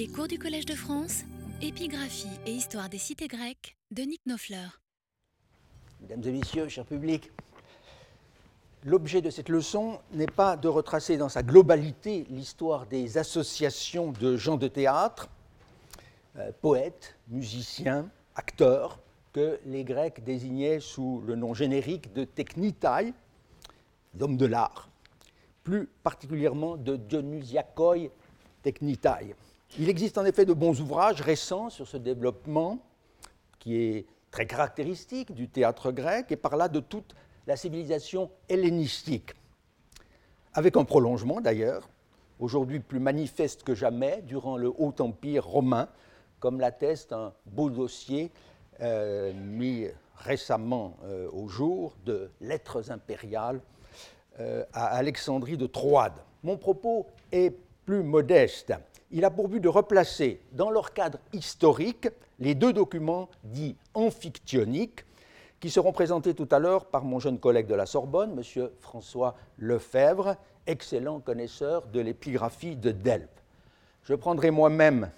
Les cours du Collège de France, épigraphie et histoire des cités grecques de Nick Nofleur. Mesdames et messieurs, cher public, l'objet de cette leçon n'est pas de retracer dans sa globalité l'histoire des associations de gens de théâtre, euh, poètes, musiciens, acteurs, que les Grecs désignaient sous le nom générique de technitai, d'hommes de l'art, plus particulièrement de Dionysiakoi technitai. Il existe en effet de bons ouvrages récents sur ce développement qui est très caractéristique du théâtre grec et par là de toute la civilisation hellénistique, avec un prolongement d'ailleurs, aujourd'hui plus manifeste que jamais durant le Haut Empire romain, comme l'atteste un beau dossier euh, mis récemment euh, au jour de lettres impériales euh, à Alexandrie de Troade. Mon propos est plus modeste. Il a pour but de replacer dans leur cadre historique les deux documents dits amphictyoniques qui seront présentés tout à l'heure par mon jeune collègue de la Sorbonne, M. François Lefebvre, excellent connaisseur de l'épigraphie de Delphes. Je prendrai moi-même,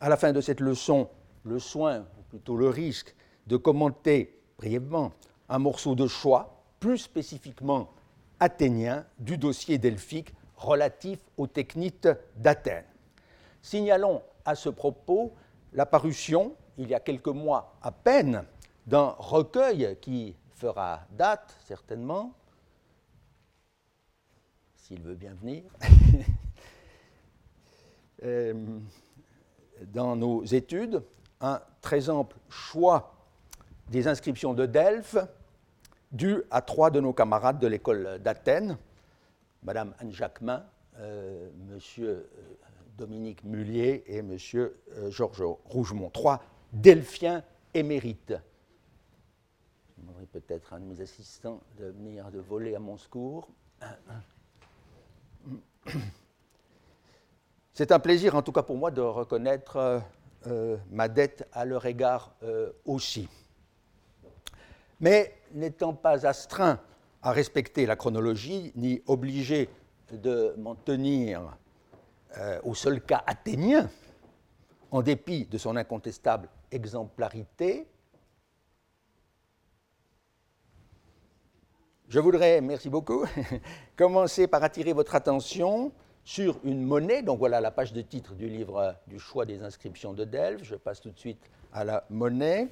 à la fin de cette leçon, le soin, ou plutôt le risque, de commenter brièvement un morceau de choix, plus spécifiquement athénien, du dossier delphique relatif aux techniques d'Athènes. Signalons à ce propos la parution, il y a quelques mois à peine, d'un recueil qui fera date certainement, s'il veut bien venir, euh, dans nos études, un très ample choix des inscriptions de Delphes dû à trois de nos camarades de l'école d'Athènes, Madame Anne Jacquemin, euh, Monsieur euh, Dominique Mullier et euh, Georges Rougemont, trois delphiens émérites. Je demanderai peut-être à un de mes assistants de venir de voler à mon secours. C'est un plaisir, en tout cas pour moi, de reconnaître ma dette à leur égard aussi. Mais n'étant pas astreint à respecter la chronologie, ni obligé de m'en tenir euh, au seul cas athénien, en dépit de son incontestable exemplarité, je voudrais, merci beaucoup, commencer par attirer votre attention sur une monnaie. Donc voilà la page de titre du livre du choix des inscriptions de Delphes. Je passe tout de suite à la monnaie.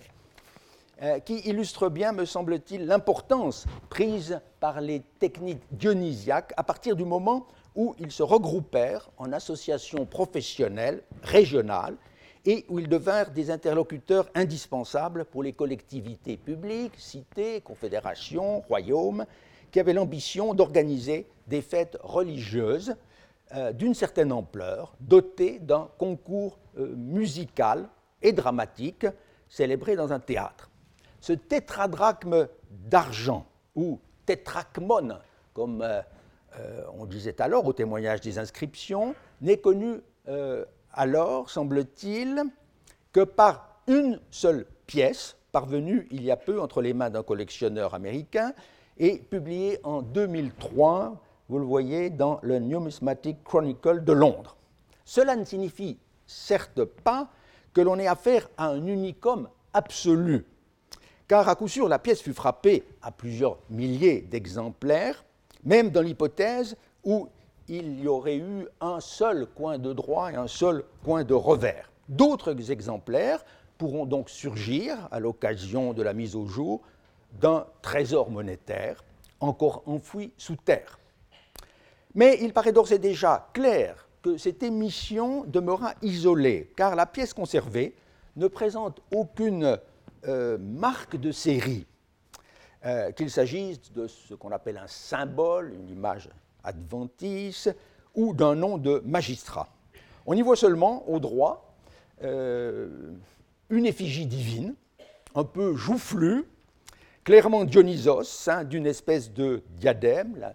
Euh, qui illustre bien, me semble-t-il, l'importance prise par les techniques dionysiaques à partir du moment où ils se regroupèrent en associations professionnelles régionales et où ils devinrent des interlocuteurs indispensables pour les collectivités publiques, cités, confédérations, royaumes, qui avaient l'ambition d'organiser des fêtes religieuses euh, d'une certaine ampleur, dotées d'un concours euh, musical et dramatique célébré dans un théâtre. Ce tétradrachme d'argent, ou tétrachmone, comme euh, on disait alors au témoignage des inscriptions, n'est connu euh, alors, semble-t-il, que par une seule pièce, parvenue il y a peu entre les mains d'un collectionneur américain et publiée en 2003, vous le voyez, dans le Numismatic Chronicle de Londres. Cela ne signifie certes pas que l'on ait affaire à un unicum absolu, car à coup sûr la pièce fut frappée à plusieurs milliers d'exemplaires, même dans l'hypothèse où il y aurait eu un seul coin de droit et un seul coin de revers. D'autres exemplaires pourront donc surgir à l'occasion de la mise au jour d'un trésor monétaire encore enfoui sous terre. Mais il paraît d'ores et déjà clair que cette émission demeura isolée, car la pièce conservée ne présente aucune euh, marque de série, euh, qu'il s'agisse de ce qu'on appelle un symbole, une image adventice, ou d'un nom de magistrat. On y voit seulement, au droit, euh, une effigie divine, un peu joufflue, clairement Dionysos, hein, d'une espèce de diadème, la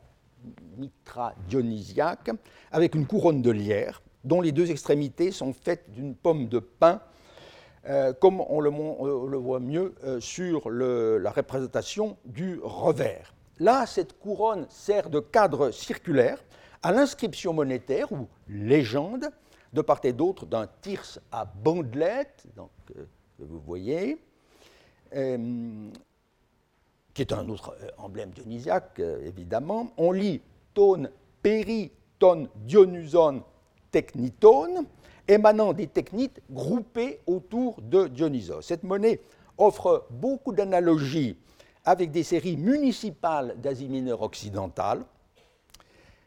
mitra dionysiaque, avec une couronne de lierre, dont les deux extrémités sont faites d'une pomme de pin euh, comme on le, voit mieux euh, sur la représentation du revers. Là, cette couronne sert de cadre circulaire à l'inscription monétaire ou légende de part et d'autre d'un tirse à bandelettes, donc, euh, que vous voyez, euh, qui est un autre euh, emblème dionysiaque, évidemment. On lit tone péri, ton dionyson technitone, émanant des technites groupées autour de Dionysos. Cette monnaie offre beaucoup d'analogies avec des séries municipales d'Asie mineure occidentale,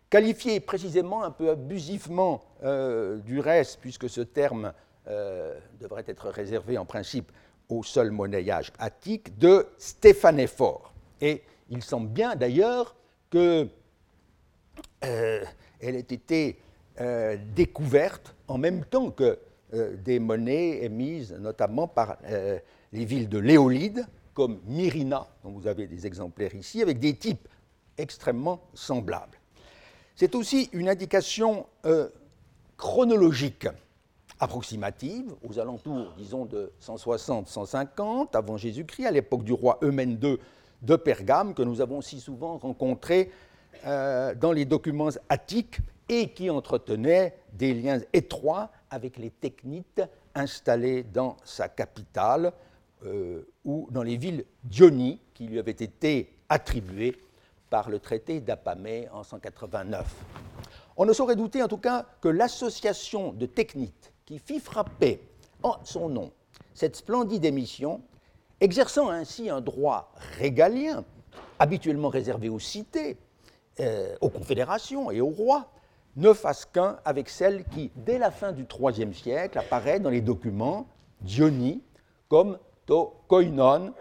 qualifiées précisément un peu abusivement euh, du reste, puisque ce terme euh, devrait être réservé en principe au seul monnayage attique, de stéphanéphore. Et il semble bien d'ailleurs qu'elle euh, ait été découverte en même temps que des monnaies émises notamment par les villes de l'Éolide, comme Myrina, dont vous avez des exemplaires ici, avec des types extrêmement semblables. C'est aussi une indication euh, chronologique approximative, aux alentours, disons, de 160-150 avant Jésus-Christ, à l'époque du roi Eumène II de Pergame, que nous avons si souvent rencontré euh, dans les documents attiques et qui entretenait des liens étroits avec les technites installées dans sa capitale, euh, ou dans les villes d'Ionie qui lui avaient été attribuées par le traité d'Apamée en 189. On ne saurait douter en tout cas que l'association de technites qui fit frapper en son nom cette splendide émission, exerçant ainsi un droit régalien, habituellement réservé aux cités, euh, aux confédérations et aux rois, ne fasse qu'un avec celle qui, dès la fin du IIIe siècle, apparaît dans les documents d'Ionie comme to koinon,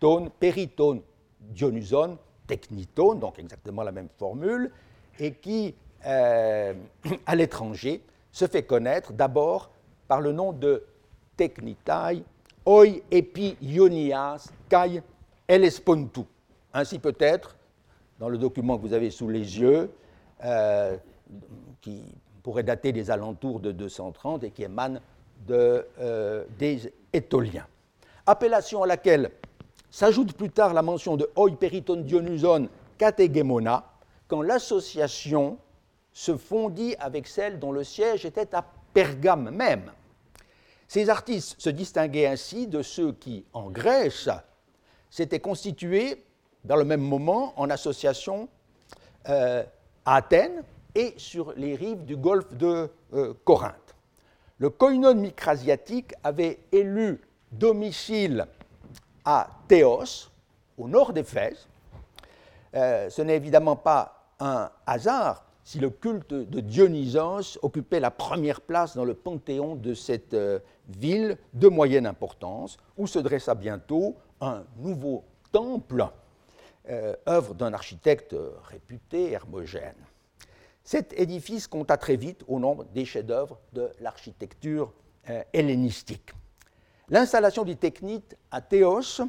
ton, péritone, dionyson, technitone, donc exactement la même formule, et qui, euh, à l'étranger, se fait connaître d'abord par le nom de technitai, oi epi ionias kai elespontu. Ainsi peut-être, dans le document que vous avez sous les yeux, euh, qui pourrait dater des alentours de 230 et qui émane euh, des Étoliens appellation à laquelle s'ajoute plus tard la mention de Oi periton dionyson kategemona, quand l'association se fondit avec celle dont le siège était à Pergame même. Ces artistes se distinguaient ainsi de ceux qui, en Grèce, s'étaient constitués dans le même moment en association euh, à Athènes et sur les rives du golfe de euh, Corinthe. Le koinon micrasiatique avait élu domicile à Théos, au nord d'Éphèse. Euh, ce n'est évidemment pas un hasard si le culte de Dionysos occupait la première place dans le panthéon de cette euh, ville de moyenne importance, où se dressa bientôt un nouveau temple, œuvre d'un architecte réputé, Hermogène. Cet édifice compta très vite au nombre des chefs-d'œuvre de l'architecture hellénistique. L'installation des technites à Théos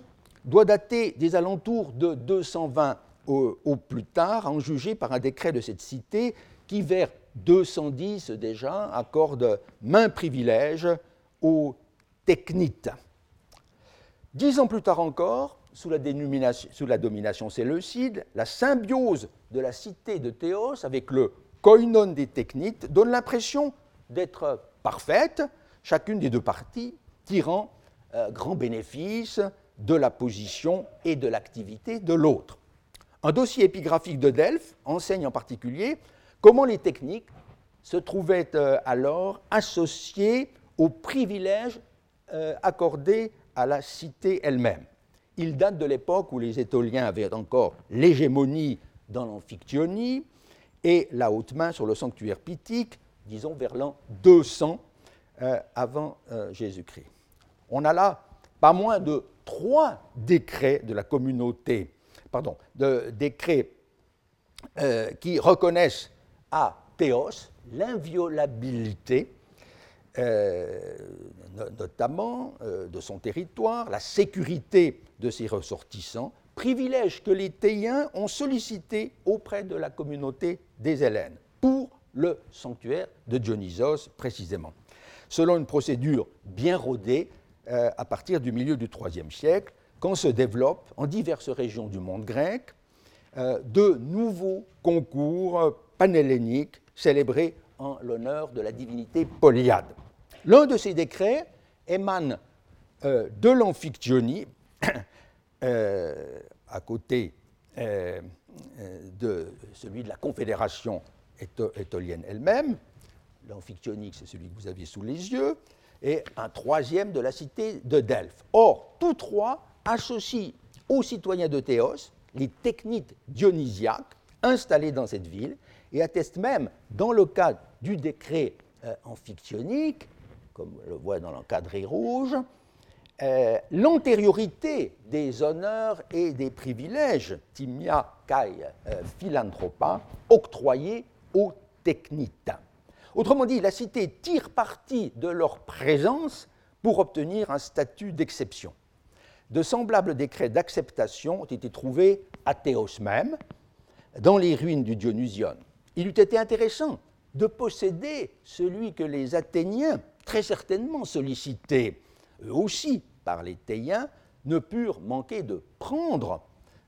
doit dater des alentours de 220 au, plus tard, en juger par un décret de cette cité qui, vers 210 déjà, accorde main privilège aux technites. Dix ans plus tard encore, sous la, sous la, domination séleucide, la symbiose de la cité de Théos avec le koinon des technites donne l'impression d'être parfaite, chacune des deux parties tirant euh, grand bénéfice de la position et de l'activité de l'autre. Un dossier épigraphique de Delphes enseigne en particulier comment les techniques se trouvaient euh, alors associées aux privilèges euh, accordés à la cité elle-même. Il date de l'époque où les Étoliens avaient encore l'hégémonie dans l'Amphictyonie et la haute main sur le sanctuaire pythique, disons vers l'an 200 avant Jésus-Christ. On a là pas moins de trois décrets de la communauté, pardon, de décrets euh, qui reconnaissent à Théos l'inviolabilité, euh, notamment euh, de son territoire, la sécurité de ses ressortissants, privilège que les Théiens ont sollicité auprès de la communauté des Hélènes pour le sanctuaire de Dionysos précisément. Selon une procédure bien rodée, euh, à partir du milieu du IIIe siècle, quand se développent en diverses régions du monde grec euh, de nouveaux concours panhelléniques célébrés en l'honneur de la divinité Polyade. L'un de ces décrets émane euh, de l'Amphictyonie, à côté euh, de celui de la Confédération étolienne elle-même. L'Amphictyonique, c'est celui que vous aviez sous les yeux, et un troisième de la cité de Delphes. Or, tous trois associent aux citoyens de Théos les techniques dionysiaques installées dans cette ville et attestent même, dans le cas du décret amphictyonique, comme on le voit dans l'encadré rouge, euh, l'antériorité des honneurs et des privilèges, timia kai euh, philanthropa, octroyés aux technites. Autrement dit, la cité tire parti de leur présence pour obtenir un statut d'exception. De semblables décrets d'acceptation ont été trouvés à Théos même, dans les ruines du Dionysion. Il eût été intéressant de posséder celui que les Athéniens, très certainement sollicités eux aussi par les Théiens, ne purent manquer de prendre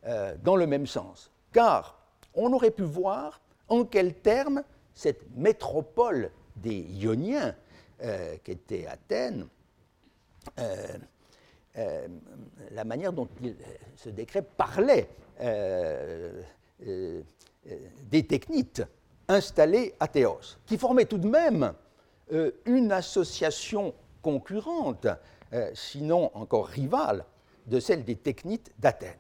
euh, dans le même sens. Car on aurait pu voir en quels termes cette métropole des Ioniens, euh, qui était Athènes, euh, la manière dont ce décret parlait des technites installés à Théos, qui formaient tout de même une association concurrente euh, sinon encore rivale, de celle des technites d'Athènes.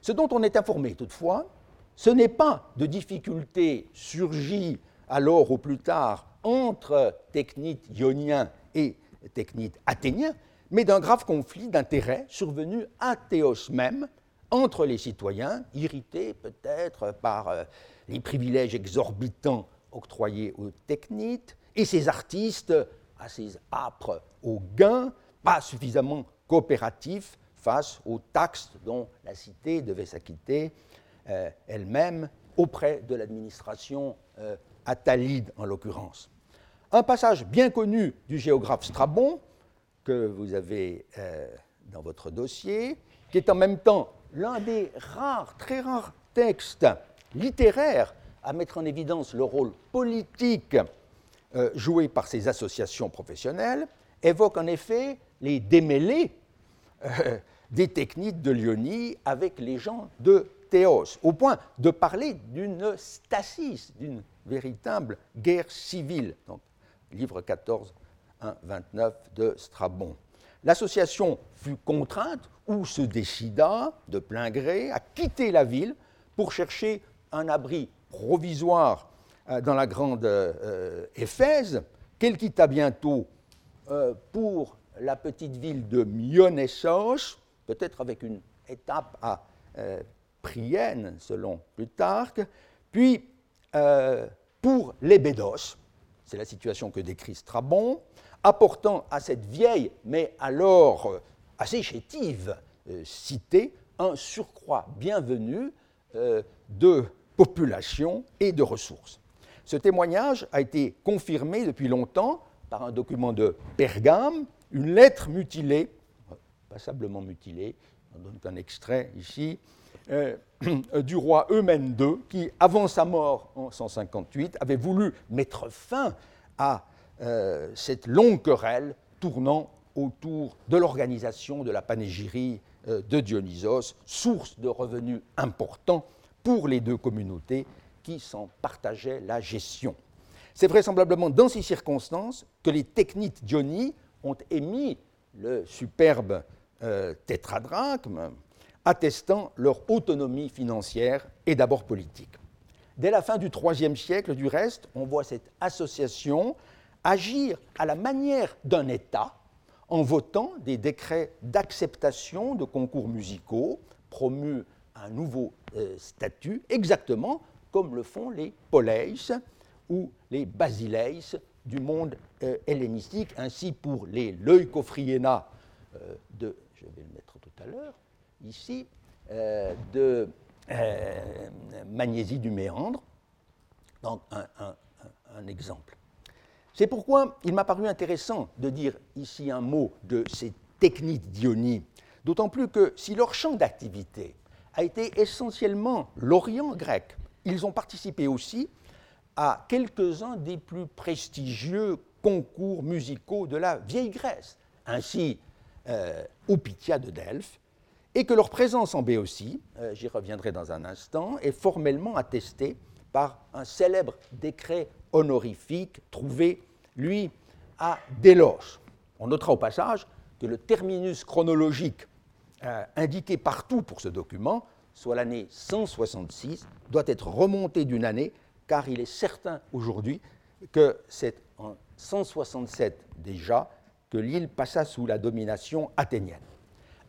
Ce dont on est informé toutefois, ce n'est pas de difficultés surgies alors ou plus tard entre technites ioniens et technites athéniens, mais d'un grave conflit d'intérêts survenu à Théos même entre les citoyens, irrités peut-être par euh, les privilèges exorbitants octroyés aux technites, et ces artistes assez âpres au gain, pas suffisamment coopératifs face aux taxes dont la cité devait s'acquitter euh, elle-même auprès de l'administration euh, atalide en l'occurrence. Un passage bien connu du géographe Strabon, que vous avez euh, dans votre dossier, qui est en même temps l'un des rares, très rares textes littéraires à mettre en évidence le rôle politique euh, joué par ces associations professionnelles évoque en effet les démêlés euh, des techniques de Lyonie avec les gens de Théos, au point de parler d'une stasis, d'une véritable guerre civile. Livre 14, 1, 29 de Strabon. L'association fut contrainte ou se décida de plein gré à quitter la ville pour chercher un abri provisoire dans la grande euh, Éphèse, qu'elle quitta bientôt euh, pour la petite ville de Myonnessos, peut-être avec une étape à Prienne, selon Plutarque, puis pour l'Ébédos, c'est la situation que décrit Strabon, apportant à cette vieille, mais alors assez chétive cité, un surcroît bienvenu de population et de ressources. Ce témoignage a été confirmé depuis longtemps par un document de Pergame, une lettre mutilée, passablement mutilée, on donne un extrait ici, euh, du roi Eumène II, qui, avant sa mort en 158, avait voulu mettre fin à euh, cette longue querelle tournant autour de l'organisation de la panégyrie euh, de Dionysos, source de revenus importants pour les deux communautés qui s'en partageaient la gestion. C'est vraisemblablement dans ces circonstances que les technites Diony ont émis le superbe euh, tétradrachme, attestant leur autonomie financière et d'abord politique. Dès la fin du IIIe siècle, du reste, on voit cette association agir à la manière d'un État en votant des décrets d'acceptation de concours musicaux, promus un nouveau euh, statut, exactement comme le font les poleis ou les basileis du monde euh, hellénistique, ainsi pour les leucophrienas euh, de, je vais le mettre tout à l'heure, ici, euh, de Magnésie du Méandre. Donc un, un exemple. C'est pourquoi il m'a paru intéressant de dire ici un mot de ces techniques d'Ionie, d'autant plus que si leur champ d'activité a été essentiellement l'Orient grec, ils ont participé aussi à quelques-uns des plus prestigieux concours musicaux de la vieille Grèce, ainsi euh, au Pythia de Delphes, et que leur présence en Béotie, euh, j'y reviendrai dans un instant, est formellement attestée par un célèbre décret honorifique trouvé, lui, à Délos. On notera au passage que le terminus chronologique euh, indiqué partout pour ce document, soit l'année 166, doit être remonté d'une année, car il est certain aujourd'hui que c'est en 167 déjà que l'île passa sous la domination athénienne.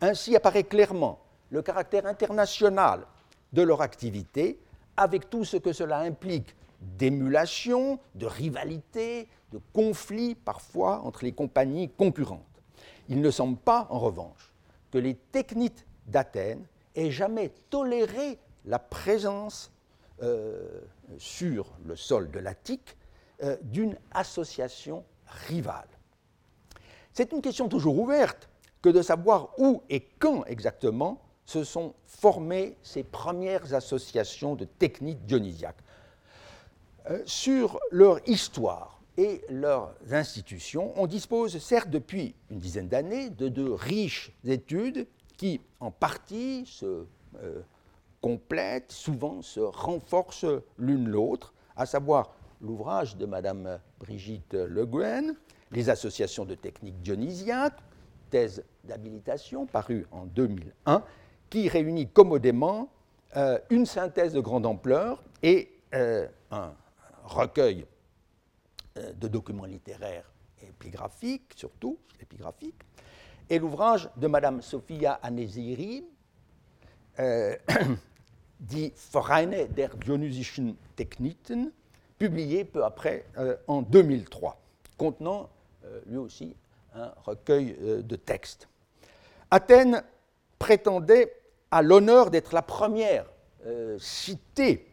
Ainsi apparaît clairement le caractère international de leur activité, avec tout ce que cela implique d'émulation, de rivalité, de conflits parfois entre les compagnies concurrentes. Il ne semble pas, en revanche, que les techniques d'Athènes aient jamais toléré la présence euh, sur le sol de l'Attique euh, d'une association rivale. C'est une question toujours ouverte que de savoir où et quand exactement se sont formées ces premières associations de techniques dionysiaques. Euh, sur leur histoire et leurs institutions, on dispose certes depuis une dizaine d'années de deux riches études qui, en partie, se euh, complètent, souvent se renforcent l'une l'autre, à savoir l'ouvrage de Madame Brigitte Le Guen, Les associations de techniques dionysiaques, thèse d'habilitation parue en 2001, qui réunit commodément euh, une synthèse de grande ampleur et euh, un recueil de documents littéraires épigraphiques, surtout épigraphiques, et l'ouvrage de Madame Sophia Anesiri, dit Vereine der Dionysischen Techniken, publié peu après en 2003, contenant lui aussi un recueil de textes. Athènes prétendait à l'honneur d'être la première euh, cité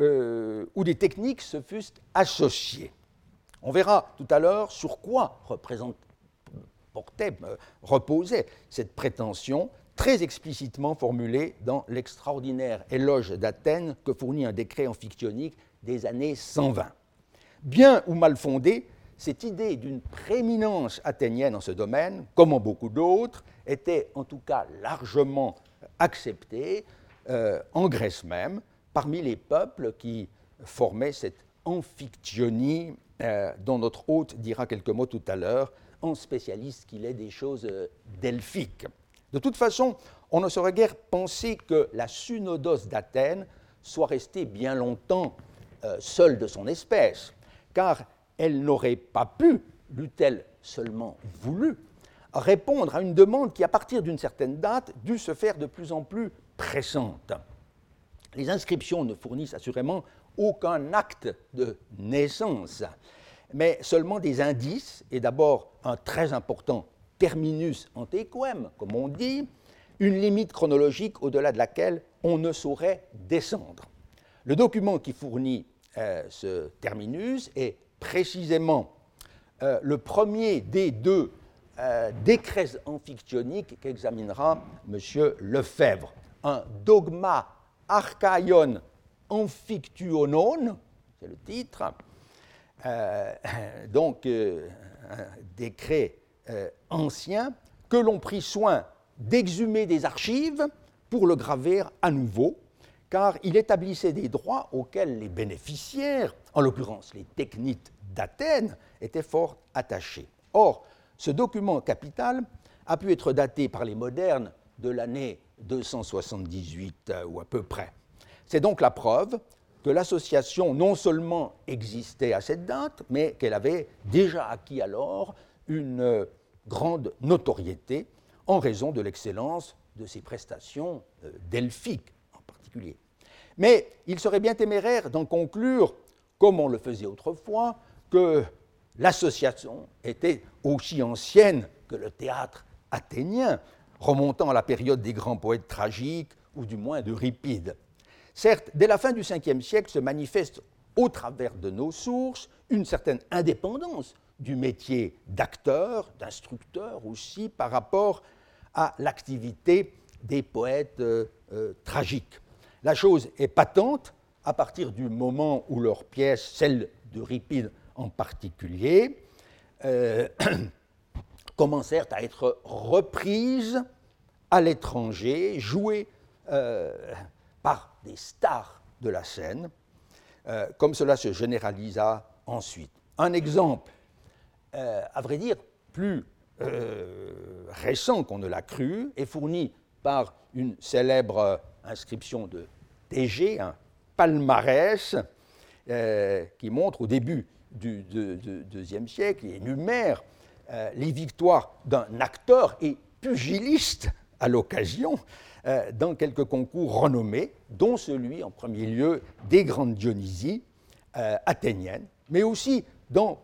euh, où des techniques se fussent associées. On verra tout à l'heure sur quoi portait, euh, reposait cette prétention très explicitement formulée dans l'extraordinaire éloge d'Athènes que fournit un décret amphictyonique des années 120. Bien ou mal fondée, cette idée d'une prééminence athénienne en ce domaine, comme en beaucoup d'autres, était en tout cas largement acceptée euh, en Grèce même, parmi les peuples qui formaient cette amphictyonie euh, dont notre hôte dira quelques mots tout à l'heure, spécialiste qu'il est des choses euh, delphiques. De toute façon, on ne saurait guère penser que la synodos d'Athènes soit restée bien longtemps seule de son espèce, car elle n'aurait pas pu, l'eût-elle seulement voulu, répondre à une demande qui, à partir d'une certaine date, dut se faire de plus en plus pressante. Les inscriptions ne fournissent assurément aucun acte de naissance, mais seulement des indices, et d'abord un très important terminus antequem, comme on dit, une limite chronologique au-delà de laquelle on ne saurait descendre. Le document qui fournit euh, ce terminus est précisément euh, le premier des deux euh, décrets amphictyoniques qu'examinera M. Lefebvre, un dogma archaïon amphictyonon, c'est le titre, donc un décret ancien que l'on prit soin d'exhumer des archives pour le graver à nouveau car il établissait des droits auxquels les bénéficiaires, en l'occurrence les technites d'Athènes, étaient fort attachés. Or, ce document capital a pu être daté par les modernes de l'année 278 euh, ou à peu près. C'est donc la preuve que l'association non seulement existait à cette date, mais qu'elle avait déjà acquis alors une euh, grande notoriété en raison de l'excellence de ses prestations euh, delphiques en particulier. Mais il serait bien téméraire d'en conclure, comme on le faisait autrefois, que l'association était aussi ancienne que le théâtre athénien, remontant à la période des grands poètes tragiques, ou du moins d'Euripide. Certes, dès la fin du Ve siècle se manifeste au travers de nos sources une certaine indépendance du métier d'acteur, d'instructeur aussi, par rapport à l'activité des poètes euh, euh, tragiques. La chose est patente à partir du moment où leurs pièces, celles d'Euripide en particulier, euh, commencèrent à être reprises à l'étranger, jouées par des stars de la scène, euh, comme cela se généralisa ensuite. Un exemple, à vrai dire, plus récent qu'on ne l'a cru, est fourni par une célèbre inscription de TG, un palmarès qui montre au début du deuxième siècle et énumère euh, les victoires d'un acteur et pugiliste à l'occasion euh, dans quelques concours renommés, dont celui en premier lieu des grandes Dionysies euh, athéniennes, mais aussi dans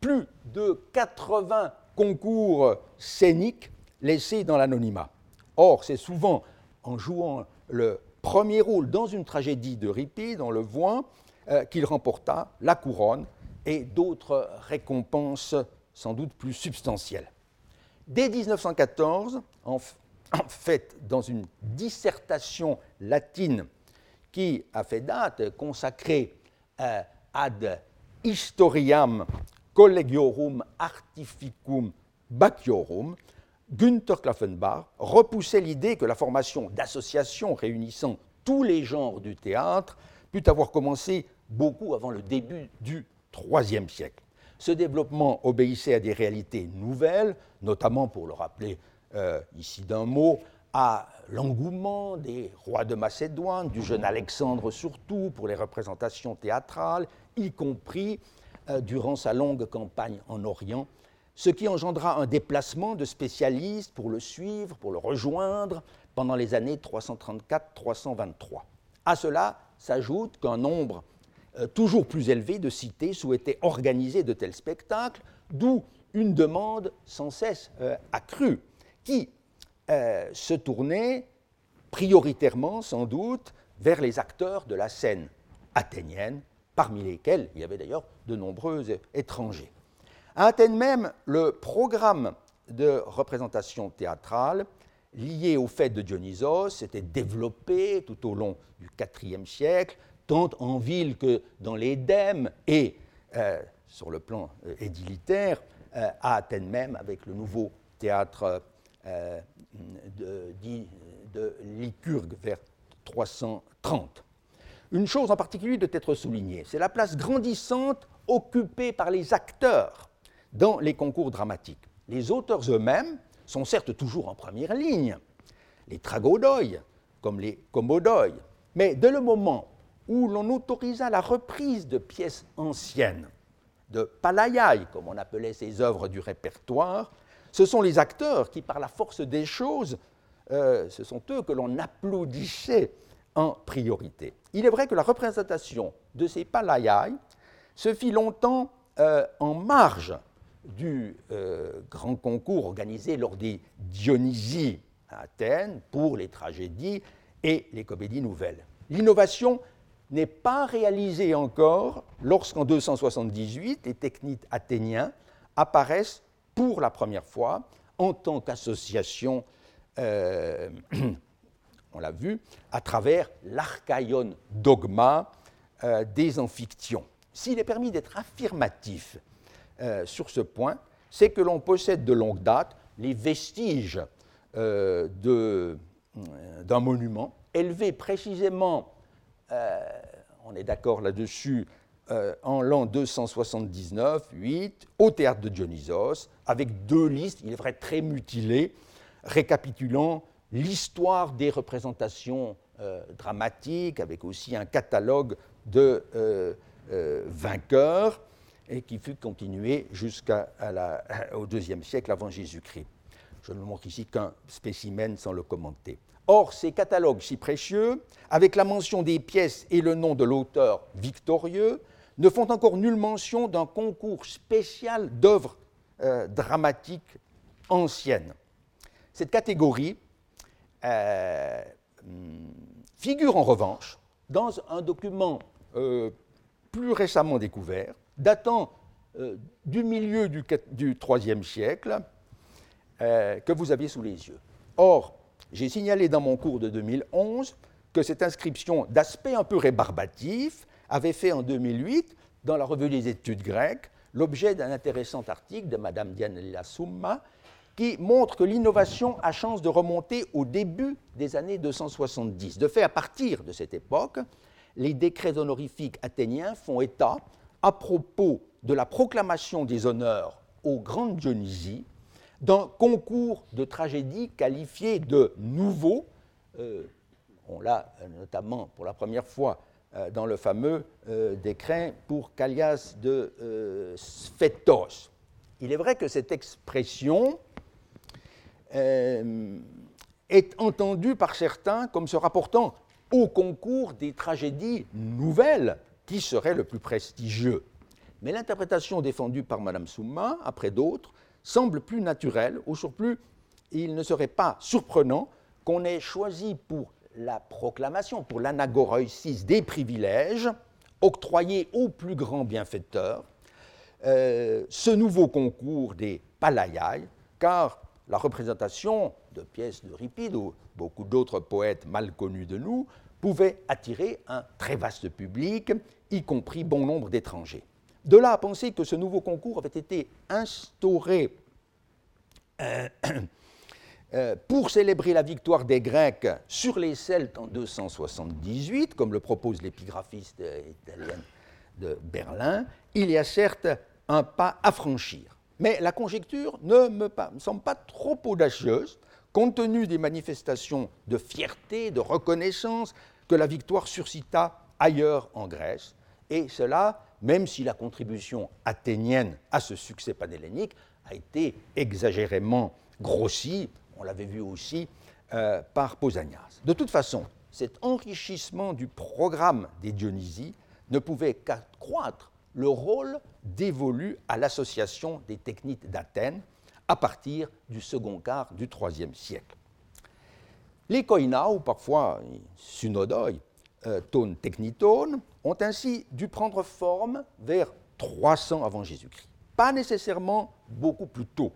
plus de 80 concours scéniques laissés dans l'anonymat. Or, c'est souvent en jouant le premier rôle dans une tragédie de Ripide, on le voit, qu'il remporta la couronne et d'autres récompenses sans doute plus substantielles. Dès 1914, en, fait, dans une dissertation latine qui a fait date, consacrée euh, ad historiam collegiorum artificum bacchiorum, Günther Klaffenbach repoussait l'idée que la formation d'associations réunissant tous les genres du théâtre put avoir commencé beaucoup avant le début du IIIe siècle. Ce développement obéissait à des réalités nouvelles, notamment, pour le rappeler euh, ici d'un mot, à l'engouement des rois de Macédoine, du jeune Alexandre surtout, pour les représentations théâtrales, y compris euh, durant sa longue campagne en Orient, ce qui engendra un déplacement de spécialistes pour le suivre, pour le rejoindre pendant les années 334-323. À cela s'ajoute qu'un nombre euh, toujours plus élevé de cités souhaitaient organiser de tels spectacles, d'où une demande sans cesse accrue, qui euh, se tournait prioritairement, sans doute, vers les acteurs de la scène athénienne, parmi lesquels il y avait d'ailleurs de nombreux étrangers. À Athènes même, le programme de représentation théâtrale lié au fait de Dionysos s'était développé tout au long du IVe siècle, tant en ville que dans l'Édème et euh, sur le plan euh, édilitaire, à Athènes même, avec le nouveau théâtre de, de Lycurgue vers 330. Une chose en particulier doit être soulignée, c'est la place grandissante occupée par les acteurs dans les concours dramatiques. Les auteurs eux-mêmes sont certes toujours en première ligne, les tragodoi comme les commodoi, mais dès le moment où l'on autorisa la reprise de pièces anciennes, de palayai, comme on appelait ces œuvres du répertoire, ce sont les acteurs qui, par la force des choses, euh, ce sont eux que l'on applaudissait en priorité. Il est vrai que la représentation de ces palayai se fit longtemps euh, en marge du euh, grand concours organisé lors des Dionysies à Athènes pour les tragédies et les comédies nouvelles. L'innovation n'est pas réalisé encore lorsqu'en 278 les technites athéniens apparaissent pour la première fois en tant qu'association, euh, on l'a vu, à travers l'archaïon dogma euh, des amphictyons. S'il est permis d'être affirmatif euh, sur ce point, c'est que l'on possède de longue date les vestiges d'un monument élevé précisément on est d'accord là-dessus, euh, en l'an 279-8, au théâtre de Dionysos, avec deux listes, il est vrai très mutilées, récapitulant l'histoire des représentations euh, dramatiques, avec aussi un catalogue de vainqueurs, et qui fut continué jusqu'au deuxième siècle avant Jésus-Christ. Je ne montre ici qu'un spécimen sans le commenter. Or, ces catalogues si précieux, avec la mention des pièces et le nom de l'auteur victorieux, ne font encore nulle mention d'un concours spécial d'œuvres euh, dramatiques anciennes. Cette catégorie euh, figure en revanche dans un document euh, plus récemment découvert, datant du milieu du, IIIe siècle, que vous aviez sous les yeux. Or, j'ai signalé dans mon cours de 2011 que cette inscription d'aspect un peu rébarbatif avait fait en 2008, dans la revue des études grecques, l'objet d'un intéressant article de Mme Diane Soumma qui montre que l'innovation a chance de remonter au début des années 270. De fait, à partir de cette époque, les décrets honorifiques athéniens font état, à propos de la proclamation des honneurs aux grandes Dionysies, d'un concours de tragédie qualifié de nouveau. Euh, on l'a notamment pour la première fois dans le fameux euh, décret pour Callias de euh, Sphétos. Il est vrai que cette expression est entendue par certains comme se rapportant au concours des tragédies nouvelles qui serait le plus prestigieux. Mais l'interprétation défendue par Mme Soumma, après d'autres, semble plus naturelle. Au surplus, il ne serait pas surprenant qu'on ait choisi pour la proclamation pour l'anagoreusis des privilèges octroyés aux plus grands bienfaiteurs, euh, ce nouveau concours des palayai, car la représentation de pièces d'Euripide ou beaucoup d'autres poètes mal connus de nous pouvait attirer un très vaste public, y compris bon nombre d'étrangers. De là à penser que ce nouveau concours avait été instauré euh, euh, pour célébrer la victoire des Grecs sur les Celtes en 278, comme le propose l'épigraphiste italienne de Berlin, il y a certes un pas à franchir. Mais la conjecture ne me, semble pas trop audacieuse, compte tenu des manifestations de fierté, de reconnaissance que la victoire suscita ailleurs en Grèce, et cela même si la contribution athénienne à ce succès panhellénique a été exagérément grossie on l'avait vu aussi euh, par Pausanias. De toute façon, cet enrichissement du programme des Dionysies ne pouvait qu'accroître le rôle dévolu à l'association des techniques d'Athènes à partir du second quart du IIIe siècle. Les koina, ou parfois synodoi, euh, tone technitone, ont ainsi dû prendre forme vers 300 avant Jésus-Christ. Pas nécessairement beaucoup plus tôt,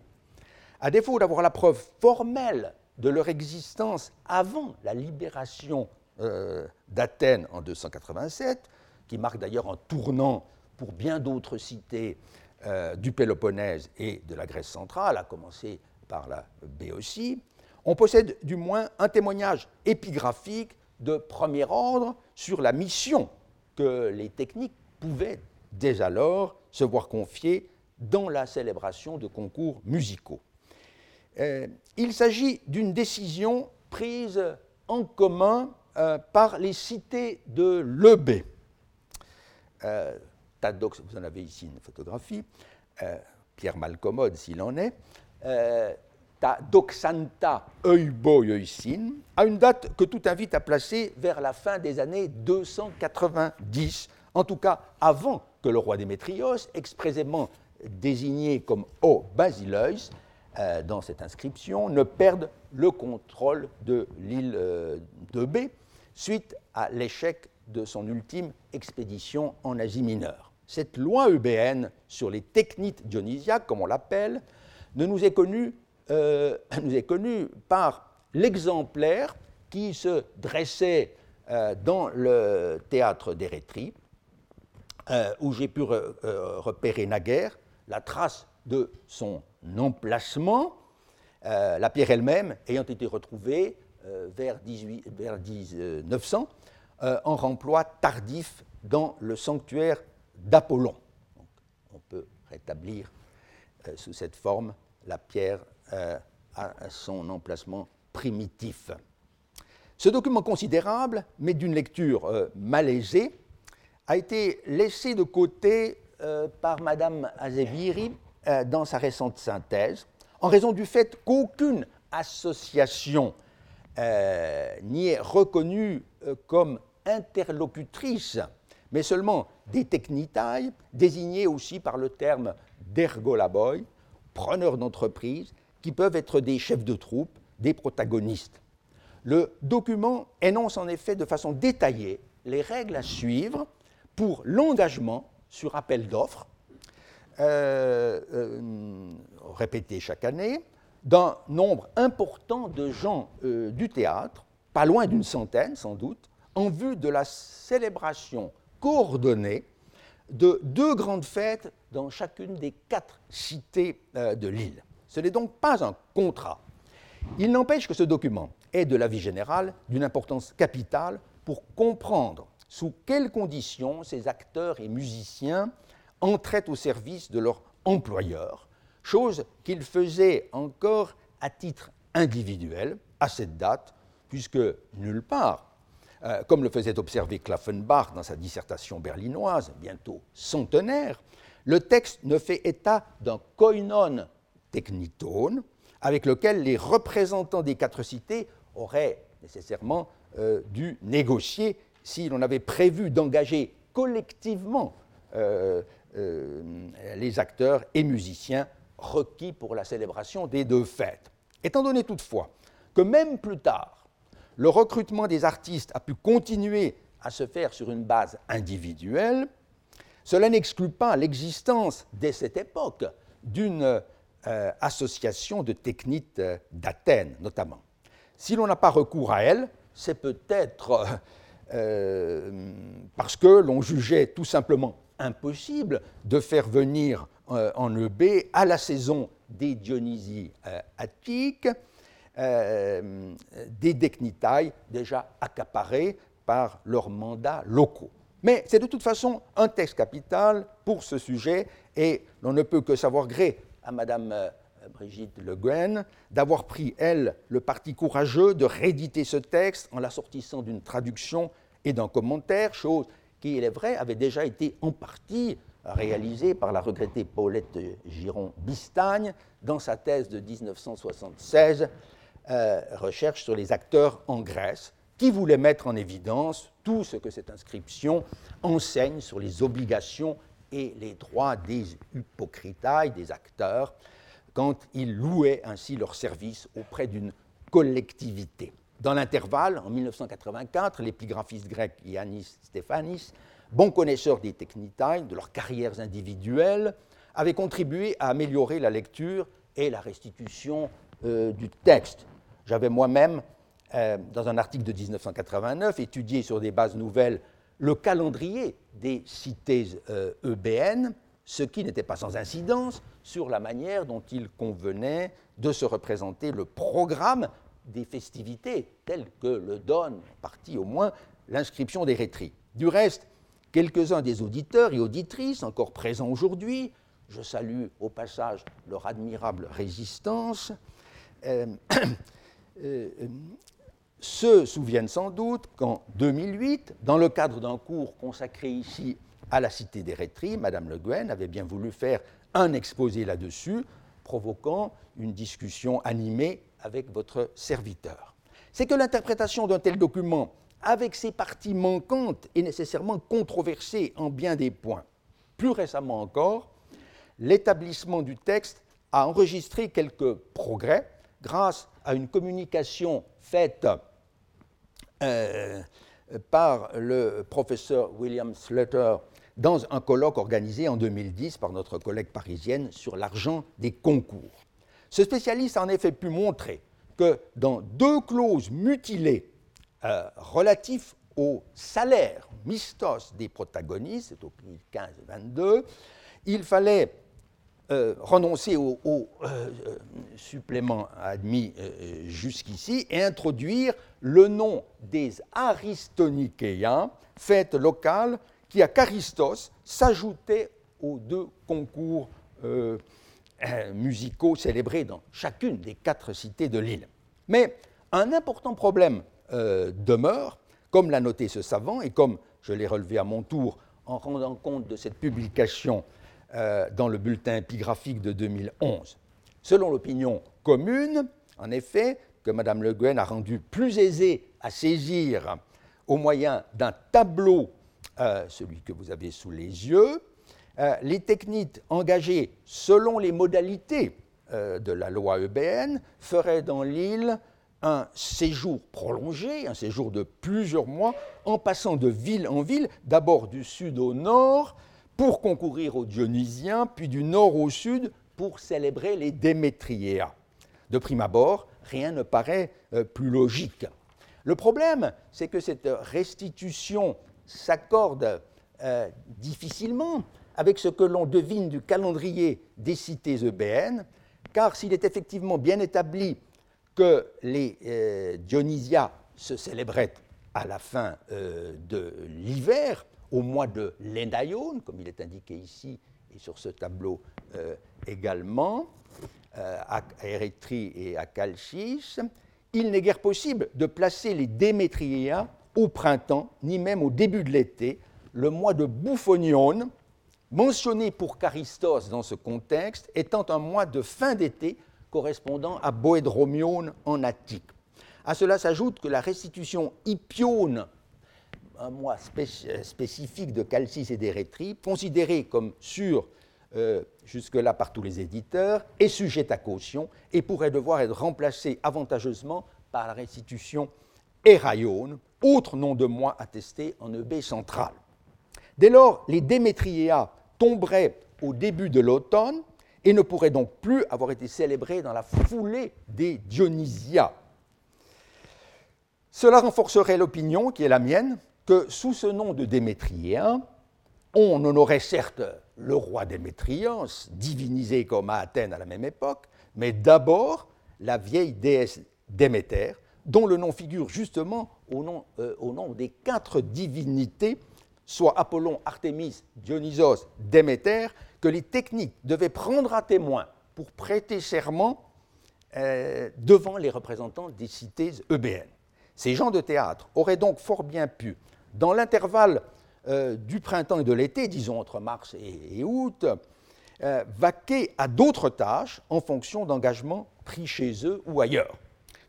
à défaut d'avoir la preuve formelle de leur existence avant la libération euh, d'Athènes en 287, qui marque d'ailleurs un tournant pour bien d'autres cités euh, du Péloponnèse et de la Grèce centrale, à commencer par la Béotie, on possède du moins un témoignage épigraphique de premier ordre sur la mission que les techniques pouvaient dès alors se voir confier dans la célébration de concours musicaux. Euh, il s'agit d'une décision prise en commun euh, par les cités de Lebé. Euh, vous en avez ici une photographie, Pierre Malcommode s'il en est. Ta doxanta Eubo à une date que tout invite à placer vers la fin des années 290, en tout cas avant que le roi Démétrios, expressément désigné comme O Basileus, euh, dans cette inscription ne perdent le contrôle de l'île euh, de B suite à l'échec de son ultime expédition en Asie mineure. Cette loi eubéenne sur les techniques dionysiaques, comme on l'appelle, ne nous est connue, euh, nous est connue par l'exemplaire qui se dressait dans le théâtre d'Érétrie, où j'ai pu repérer naguère la trace de son emplacement, euh, la pierre elle-même ayant été retrouvée euh, vers, 18, vers 1900 euh, en remploi tardif dans le sanctuaire d'Apollon. On peut rétablir sous cette forme la pierre à son emplacement primitif. Ce document considérable, mais d'une lecture malaisée, a été laissé de côté par Madame Azebiri euh, dans sa récente synthèse, en raison du fait qu'aucune association euh, n'y est reconnue euh, comme interlocutrice, mais seulement des technitailles, désignées aussi par le terme d'ergolaboi, preneurs d'entreprise, qui peuvent être des chefs de troupe, des protagonistes. Le document énonce en effet de façon détaillée les règles à suivre pour l'engagement sur appel d'offres euh, euh, répété chaque année, d'un nombre important de gens euh, du théâtre, pas loin d'une centaine sans doute, en vue de la célébration coordonnée de deux grandes fêtes dans chacune des quatre cités de l'île. Ce n'est donc pas un contrat. Il n'empêche que ce document est, de la vie générale, d'une importance capitale pour comprendre sous quelles conditions ces acteurs et musiciens entraient au service de leur employeur, chose qu'ils faisaient encore à titre individuel à cette date, puisque nulle part, euh, comme le faisait observer Klaffenbach dans sa dissertation berlinoise, bientôt centenaire, le texte ne fait état d'un koinon technitone avec lequel les représentants des quatre cités auraient nécessairement euh, dû négocier si l'on avait prévu d'engager collectivement euh, les acteurs et musiciens requis pour la célébration des deux fêtes. Étant donné toutefois que même plus tard, le recrutement des artistes a pu continuer à se faire sur une base individuelle, cela n'exclut pas l'existence, dès cette époque, d'une euh, association de techniques euh, d'Athènes, notamment. Si l'on n'a pas recours à elle, c'est peut-être euh, parce que l'on jugeait tout simplement impossible de faire venir en EB à la saison des Dionysies attiques euh, des Decnitae déjà accaparés par leurs mandats locaux. Mais c'est de toute façon un texte capital pour ce sujet et l'on ne peut que savoir gré à Madame euh, Brigitte Le Guen d'avoir pris, elle, le parti courageux de rééditer ce texte en l'assortissant d'une traduction et d'un commentaire, chose qui, il est vrai, avait déjà été en partie réalisée par la regrettée Paulette Giron-Bistagne dans sa thèse de 1976 euh, recherche sur les acteurs en Grèce, qui voulait mettre en évidence tout ce que cette inscription enseigne sur les obligations et les droits des hypocritailles, des acteurs, quand ils louaient ainsi leur service auprès d'une collectivité. Dans l'intervalle, en 1984, l'épigraphiste grec Yannis Stéphanis, bon connaisseur des technitailles, de leurs carrières individuelles, avait contribué à améliorer la lecture et la restitution euh, du texte. J'avais moi-même, euh, dans un article de 1989, étudié sur des bases nouvelles le calendrier des cités EBN, e ce qui n'était pas sans incidence sur la manière dont il convenait de se représenter le programme des festivités, tel que le donne, en partie au moins, l'inscription des. Du reste, quelques-uns des auditeurs et auditrices encore présents aujourd'hui, je salue au passage leur admirable résistance, euh, euh, se souviennent sans doute qu'en 2008, dans le cadre d'un cours consacré ici à la Cité des Rétries, Madame Le Guen avait bien voulu faire un exposé là-dessus, provoquant une discussion animée avec votre serviteur. C'est que l'interprétation d'un tel document, avec ses parties manquantes, est nécessairement controversée en bien des points. Plus récemment encore, l'établissement du texte a enregistré quelques progrès grâce à une communication faite euh, par le professeur William Slater dans un colloque organisé en 2010 par notre collègue parisienne sur l'argent des concours. Ce spécialiste a en effet pu montrer que dans deux clauses mutilées euh, relatives au salaire mistos des protagonistes, c'est au 15 et 22, il fallait euh, renoncer au, euh, euh, supplément admis jusqu'ici et introduire le nom des Aristonikéens, fête locale qui à Charistos s'ajoutait aux deux concours musicaux célébrés dans chacune des quatre cités de l'île. Mais un important problème demeure, comme l'a noté ce savant et comme je l'ai relevé à mon tour en rendant compte de cette publication euh, dans le bulletin épigraphique de 2011. Selon l'opinion commune, en effet, que Mme Le Guen a rendu plus aisé à saisir au moyen d'un tableau, euh, celui que vous avez sous les yeux, euh, les techniques engagées selon les modalités de la loi EBN feraient dans l'île un séjour prolongé, un séjour de plusieurs mois, en passant de ville en ville, d'abord du sud au nord, pour concourir aux Dionysiens, puis du nord au sud pour célébrer les Démétriéas. De prime abord, rien ne paraît euh, plus logique. Le problème, c'est que cette restitution s'accorde euh, difficilement avec ce que l'on devine du calendrier des cités eubéennes, car s'il est effectivement bien établi que les euh, Dionysia se célébraient à la fin euh, de l'hiver, au mois de l'Endaïon, comme il est indiqué ici et sur ce tableau également, à Érythrée et à Calcis, il n'est guère possible de placer les Démétriéas au printemps, ni même au début de l'été, le mois de Bouphonion, mentionné pour Charistos dans ce contexte, étant un mois de fin d'été correspondant à Boédromion en Attique. À cela s'ajoute que la restitution Hippione, un mois spécifique de Calcis et d'Érétrie, considéré comme sûr euh, jusque-là par tous les éditeurs, est sujette à caution et pourrait devoir être remplacée avantageusement par la restitution Héraione, autre nom de mois attesté en Eubée centrale. Dès lors, les Démétriéas tomberaient au début de l'automne et ne pourraient donc plus avoir été célébrés dans la foulée des Dionysia. Cela renforcerait l'opinion, qui est la mienne, que sous ce nom de Démétriéens, on honorait certes le roi Démétriens, divinisé comme à Athènes à la même époque, mais d'abord la vieille déesse Déméter, dont le nom figure justement au nom, euh, au nom des quatre divinités, soit Apollon, Artémis, Dionysos, Déméter, que les techniques devaient prendre à témoin pour prêter serment euh, devant les représentants des cités eubéennes. Ces gens de théâtre auraient donc fort bien pu, dans l'intervalle euh, du printemps et de l'été, disons entre mars et, août, euh, vaquer à d'autres tâches en fonction d'engagements pris chez eux ou ailleurs.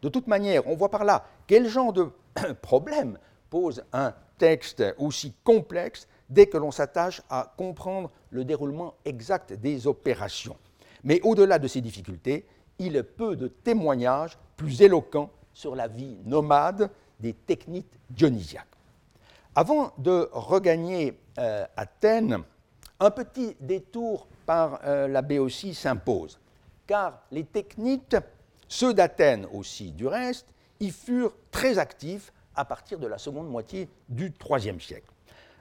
De toute manière, on voit par là quel genre de problème pose un texte aussi complexe dès que l'on s'attache à comprendre le déroulement exact des opérations. Mais au-delà de ces difficultés, il est peu de témoignages plus éloquents sur la vie nomade des techniques dionysiaques. Avant de regagner euh, Athènes, un petit détour par euh, la Béotie s'impose, car les technites, ceux d'Athènes aussi du reste, y furent très actifs à partir de la seconde moitié du IIIe siècle.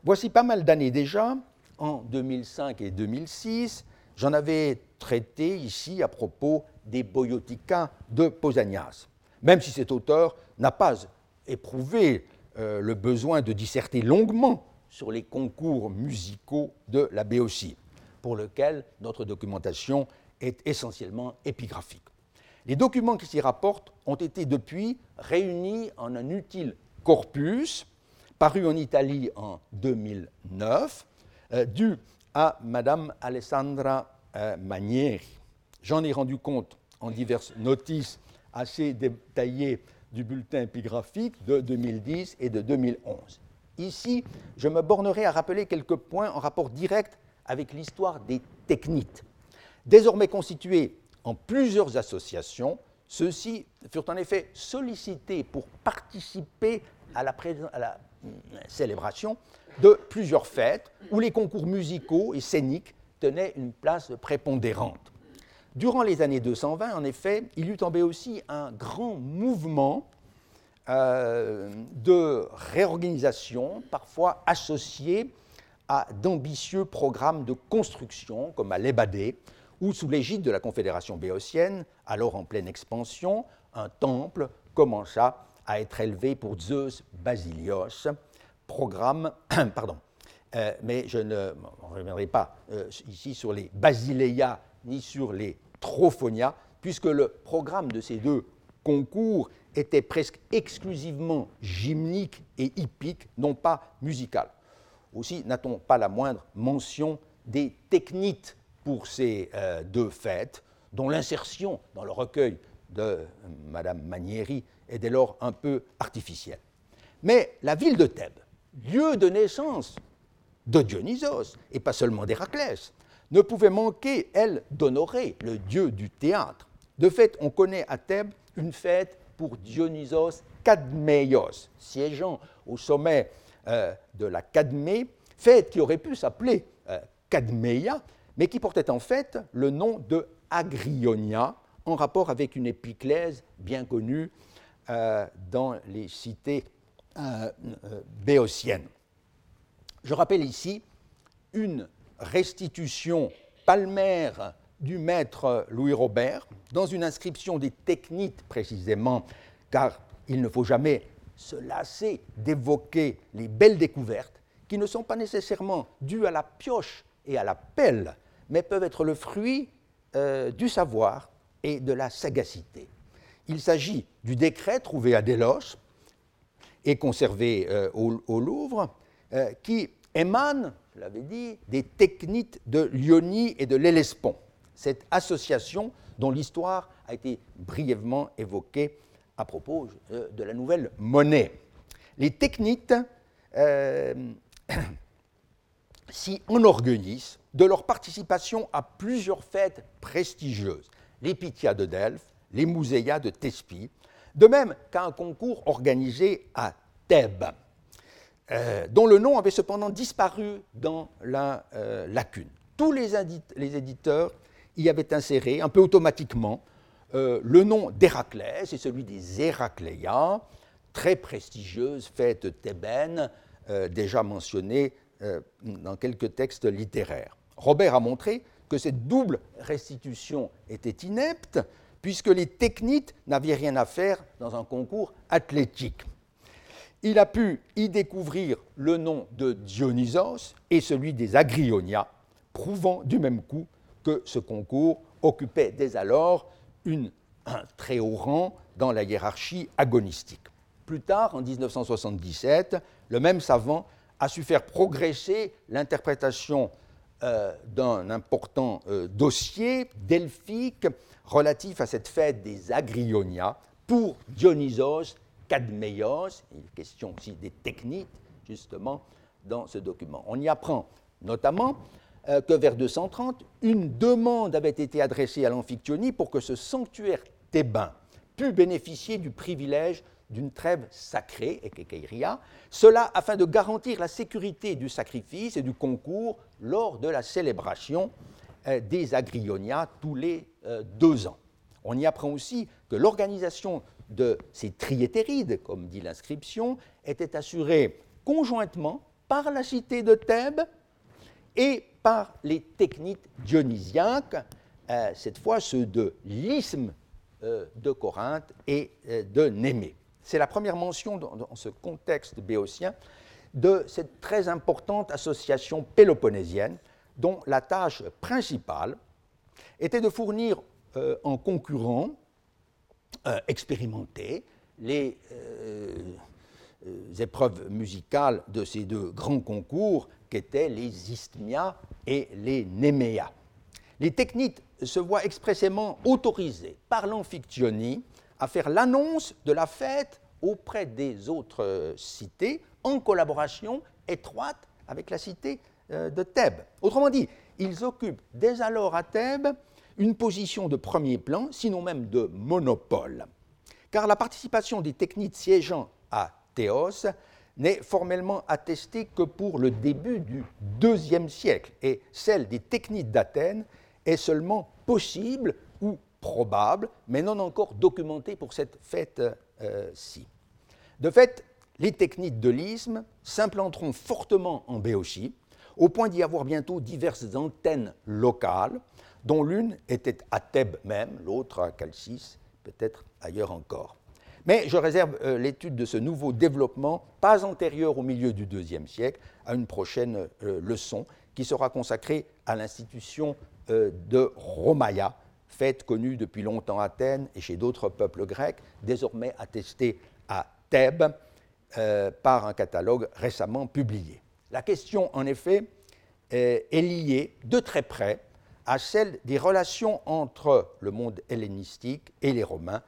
Voici pas mal d'années déjà, en 2005 et 2006, j'en avais traité ici à propos des Boiotica de Pausanias, même si cet auteur n'a pas éprouvé euh, le besoin de disserter longuement sur les concours musicaux de la Béotie, pour lequel notre documentation est essentiellement épigraphique. Les documents qui s'y rapportent ont été depuis réunis en un utile corpus, paru en Italie en 2009, euh, dû à Madame Alessandra euh, Manieri. J'en ai rendu compte en diverses notices assez détaillées du bulletin épigraphique de 2010 et de 2011. Ici, je me bornerai à rappeler quelques points en rapport direct avec l'histoire des technites. Désormais constitués en plusieurs associations, ceux-ci furent en effet sollicités pour participer à la, euh, célébration de plusieurs fêtes où les concours musicaux et scéniques tenaient une place prépondérante. Durant les années 220, en effet, il eut en aussi un grand mouvement euh, de réorganisation, parfois associé à d'ambitieux programmes de construction, comme à l'Ébadé, où, sous l'égide de la Confédération béotienne, alors en pleine expansion, un temple commença à être élevé pour Zeus Basilios, programme, pardon, euh, mais je ne reviendrai pas euh, ici sur les Basileia ni sur les Trophonia, puisque le programme de ces deux concours était presque exclusivement gymnique et hippique, non pas musical. Aussi n'a-t-on pas la moindre mention des techniques pour ces euh, deux fêtes, dont l'insertion dans le recueil de Madame Manieri est dès lors un peu artificielle. Mais la ville de Thèbes, lieu de naissance de Dionysos, et pas seulement d'Héraclès, ne pouvait manquer, elle, d'honorer le dieu du théâtre. De fait, on connaît à Thèbes une fête pour Dionysos Cadmeios, siégeant au sommet euh, de la Cadmée, fête qui aurait pu s'appeler euh, mais qui portait en fait le nom de Agrionia, en rapport avec une épiclèse bien connue dans les cités béotiennes. Je rappelle ici une restitution palmaire du maître Louis Robert dans une inscription des techniques précisément, car il ne faut jamais se lasser d'évoquer les belles découvertes qui ne sont pas nécessairement dues à la pioche et à la pelle, mais peuvent être le fruit euh, du savoir et de la sagacité. Il s'agit du décret trouvé à Délos et conservé euh, au, Louvre, euh, qui émane, je l'avais dit, des techniques de Lyonie et de l'Hellespont, cette association dont l'histoire a été brièvement évoquée à propos de la nouvelle monnaie. Les technites s'y enorgueillissent de leur participation à plusieurs fêtes prestigieuses, les Pythia de Delphes, les Muséa de Thespie, de même qu'à un concours organisé à Thèbes, euh, dont le nom avait cependant disparu dans la lacune. Tous les, éditeurs y avaient inséré, un peu automatiquement, euh, le nom d'Héraclès et celui des Héracléas, très prestigieuse fête thébaine, euh, déjà mentionnée euh, dans quelques textes littéraires. Robert a montré que cette double restitution était inepte, puisque les technites n'avaient rien à faire dans un concours athlétique. Il a pu y découvrir le nom de Dionysos et celui des Agrionia, prouvant du même coup que ce concours occupait dès alors un très haut rang dans la hiérarchie agonistique. Plus tard, en 1977, le même savant a su faire progresser l'interprétation euh, d'un important euh, dossier delphique relatif à cette fête des Agrionia pour Dionysos Cadmeios. Il est question aussi des techniques, justement, dans ce document. On y apprend notamment euh, que vers 230, une demande avait été adressée à l'Amphiktyonie pour que ce sanctuaire thébain pût bénéficier du privilège d'une trêve sacrée, Ekekeiria, cela afin de garantir la sécurité du sacrifice et du concours lors de la célébration euh, des Agrionia tous les euh, deux ans. On y apprend aussi que l'organisation de ces triétérides, comme dit l'inscription, était assurée conjointement par la cité de Thèbes et par les techniques dionysiaques, euh, cette fois ceux de l'isthme de Corinthe et de Némée. C'est la première mention dans, ce contexte béotien de cette très importante association péloponnésienne dont la tâche principale était de fournir en concurrents expérimentés les épreuves musicales de ces deux grands concours qu'étaient les isthmias et les néméas. Les technites se voient expressément autorisées par l'Amphiktyonie à faire l'annonce de la fête auprès des autres cités en collaboration étroite avec la cité euh, de Thèbes. Autrement dit, ils occupent dès alors à Thèbes une position de premier plan, sinon même de monopole, car la participation des technites siégeant à Théos n'est formellement attestée que pour le début du deuxième siècle, et celle des techniques d'Athènes est seulement possible probable, mais non encore documentée pour cette fête-ci. de fait, les techniques de l'isthme s'implanteront fortement en Béotie, au point d'y avoir bientôt diverses antennes locales, dont l'une était à Thèbes même, l'autre à Calcis, peut-être ailleurs encore. Mais je réserve euh, l'étude de ce nouveau développement, pas antérieur au milieu du IIe siècle, à une prochaine euh, leçon qui sera consacrée à l'institution euh, de Romaïa, fête connue depuis longtemps à Athènes et chez d'autres peuples grecs, désormais attestée à Thèbes par un catalogue récemment publié. La question, en effet, est liée de très près à celle des relations entre le monde hellénistique et les Romains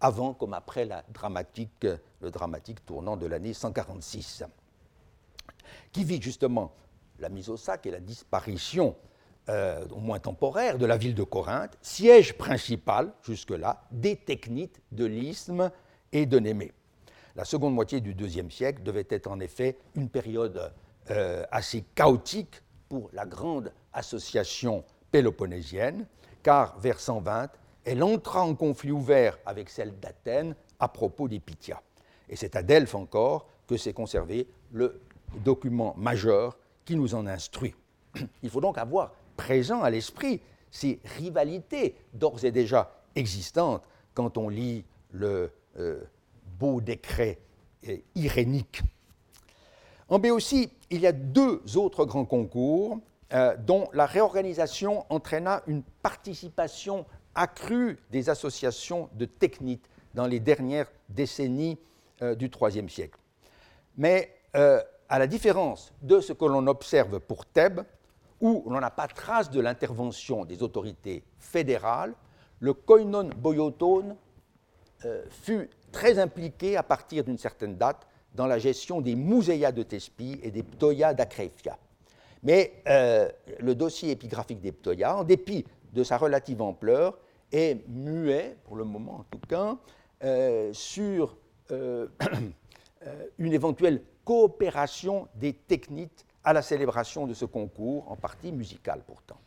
avant comme après la dramatique, le dramatique tournant de l'année 146, qui vit justement la mise au sac et la disparition, euh, au moins temporaire, de la ville de Corinthe, siège principal, jusque-là, des technites de l'isthme et de Némée. La seconde moitié du IIe siècle devait être en effet une période euh, assez chaotique pour la grande association péloponnésienne, car vers 120, elle entra en conflit ouvert avec celle d'Athènes à propos des Pythias. Et c'est à Delphes encore que s'est conservé le document majeur qui nous en instruit. Il faut donc avoir présent à l'esprit ces rivalités d'ores et déjà existantes quand on lit le euh, beau décret euh, irénique. En Béotie, il y a deux autres grands concours euh, dont la réorganisation entraîna une participation accrue des associations de techniques dans les dernières décennies du IIIe siècle. Mais à la différence de ce que l'on observe pour Thèbes, où l'on n'a pas trace de l'intervention des autorités fédérales, le koinon boyotone euh, fut très impliqué à partir d'une certaine date dans la gestion des muséas de Thespie et des ptoyas d'Acrefia. Mais euh, le dossier épigraphique des ptoyas, en dépit de sa relative ampleur, est muet, pour le moment en tout cas, euh, sur une éventuelle coopération des techniques à la célébration de ce concours, en partie musical pourtant.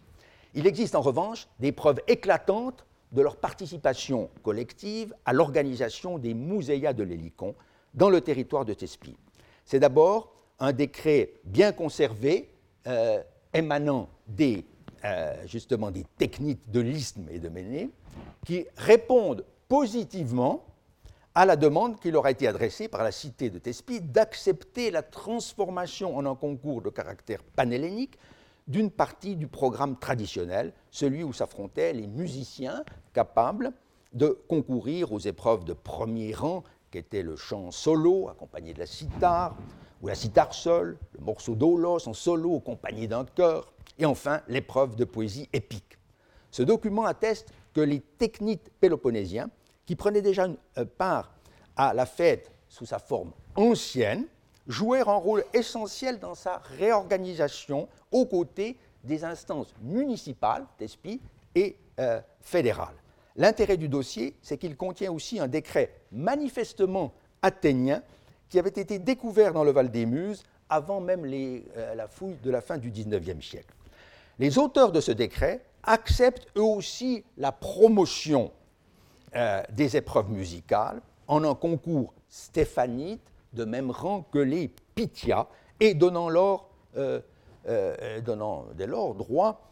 Il existe en revanche des preuves éclatantes de leur participation collective à l'organisation des muséas de l'Hélicon dans le territoire de Thespie. C'est d'abord un décret bien conservé euh, émanant des, euh, justement des techniques de l'isthme et de Méné qui répondent positivement à la demande qui leur a été adressée par la cité de Thespie d'accepter la transformation en un concours de caractère panhellénique d'une partie du programme traditionnel, celui où s'affrontaient les musiciens capables de concourir aux épreuves de premier rang, qu'était le chant solo accompagné de la cithare, ou la cithare seule, le morceau d'olos en solo accompagné d'un chœur, et enfin l'épreuve de poésie épique. Ce document atteste que les techniques péloponnésiens qui prenait déjà euh, part à la fête sous sa forme ancienne, jouait un rôle essentiel dans sa réorganisation aux côtés des instances municipales, TESPI, et euh, fédérales. L'intérêt du dossier, c'est qu'il contient aussi un décret manifestement athénien qui avait été découvert dans le Val des Muses avant même euh, la fouille de la fin du XIXe siècle. Les auteurs de ce décret acceptent eux aussi la promotion euh, des épreuves musicales en un concours stéphanite de même rang que les Pythia et donnant, euh, euh, donnant dès lors droit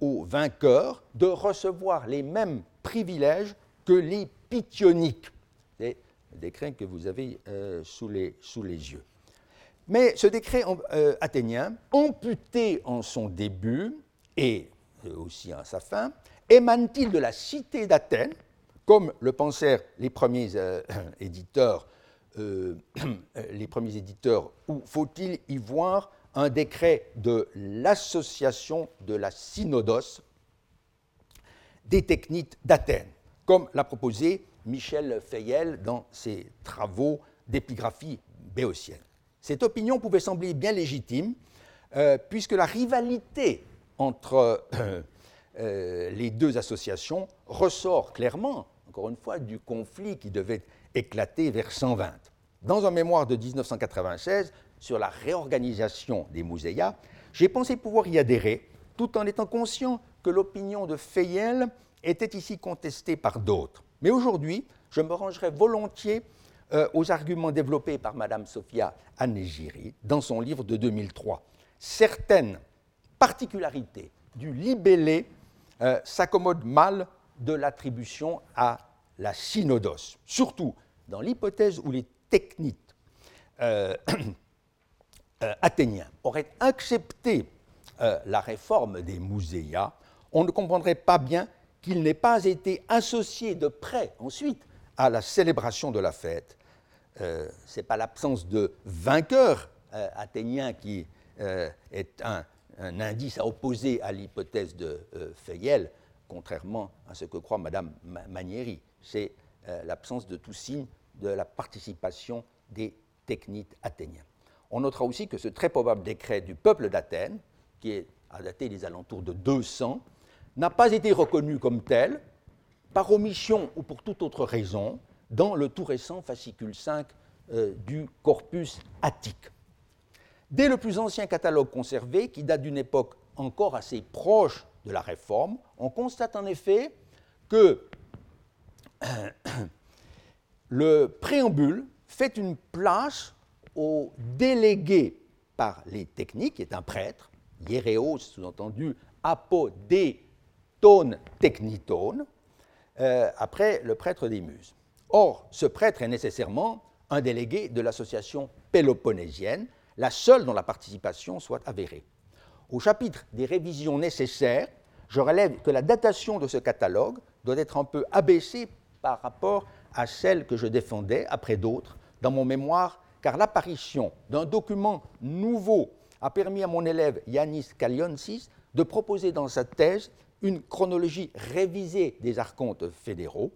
aux vainqueurs de recevoir les mêmes privilèges que les Pythioniques, des décrets que vous avez sous les, sous, les, yeux. Mais ce décret athénien, amputé en son début et aussi à sa fin, émane-t-il de la cité d'Athènes, comme le pensèrent les premiers euh, éditeurs, euh, les premiers éditeurs, ou faut-il y voir un décret de l'association de la synodos des techniques d'Athènes, comme l'a proposé Michel Fayel dans ses travaux d'épigraphie béotienne? Cette opinion pouvait sembler bien légitime, euh, puisque la rivalité entre les deux associations ressort clairement encore une fois, du conflit qui devait éclater vers 120. Dans un mémoire de 1996 sur la réorganisation des muséas, j'ai pensé pouvoir y adhérer, tout en étant conscient que l'opinion de Fayel était ici contestée par d'autres. Mais aujourd'hui, je me rangerai volontiers euh, aux arguments développés par Mme Sophia Anegiri dans son livre de 2003. Certaines particularités du libellé euh, s'accommodent mal de l'attribution à la synodos, surtout dans l'hypothèse où les techniques euh, euh, athéniens auraient accepté euh, la réforme des muséas, on ne comprendrait pas bien qu'il n'ait pas été associé de près ensuite à la célébration de la fête. Ce n'est pas l'absence de vainqueur athénien qui est un, un, indice à opposer à l'hypothèse de Fayel, contrairement à ce que croit Mme Manieri. C'est euh, l'absence de tout signe de la participation des techniques athéniens. On notera aussi que ce très probable décret du peuple d'Athènes, qui est à dater des alentours de 200, n'a pas été reconnu comme tel, par omission ou pour toute autre raison, dans le tout récent fascicule 5 euh, du corpus attique. Dès le plus ancien catalogue conservé, qui date d'une époque encore assez proche de la réforme, on constate en effet que le préambule fait une place au délégué par les techniques, qui est un prêtre, hieréos, sous-entendu apodétone technitone, euh, après le prêtre des Muses. Or, ce prêtre est nécessairement un délégué de l'association péloponnésienne, la seule dont la participation soit avérée. Au chapitre des révisions nécessaires, je relève que la datation de ce catalogue doit être un peu abaissée par rapport à celle que je défendais, après d'autres, dans mon mémoire, car l'apparition d'un document nouveau a permis à mon élève Yanis Kalionsis de proposer dans sa thèse une chronologie révisée des archontes fédéraux,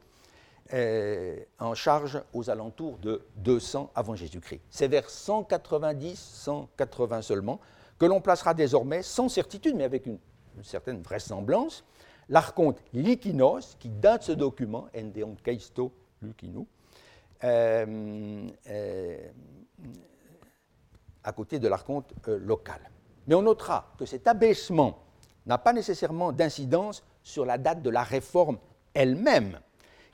euh, en charge aux alentours de 200 avant Jésus-Christ. C'est vers 190, 180 seulement, que l'on placera désormais, sans certitude, mais avec une, certaine vraisemblance, l'archonte Likinos, qui date ce document, Endeon Keisto Lukinou, euh, euh, à côté de l'archonte local. Mais on notera que cet abaissement n'a pas nécessairement d'incidence sur la date de la réforme elle-même,